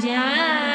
Yeah.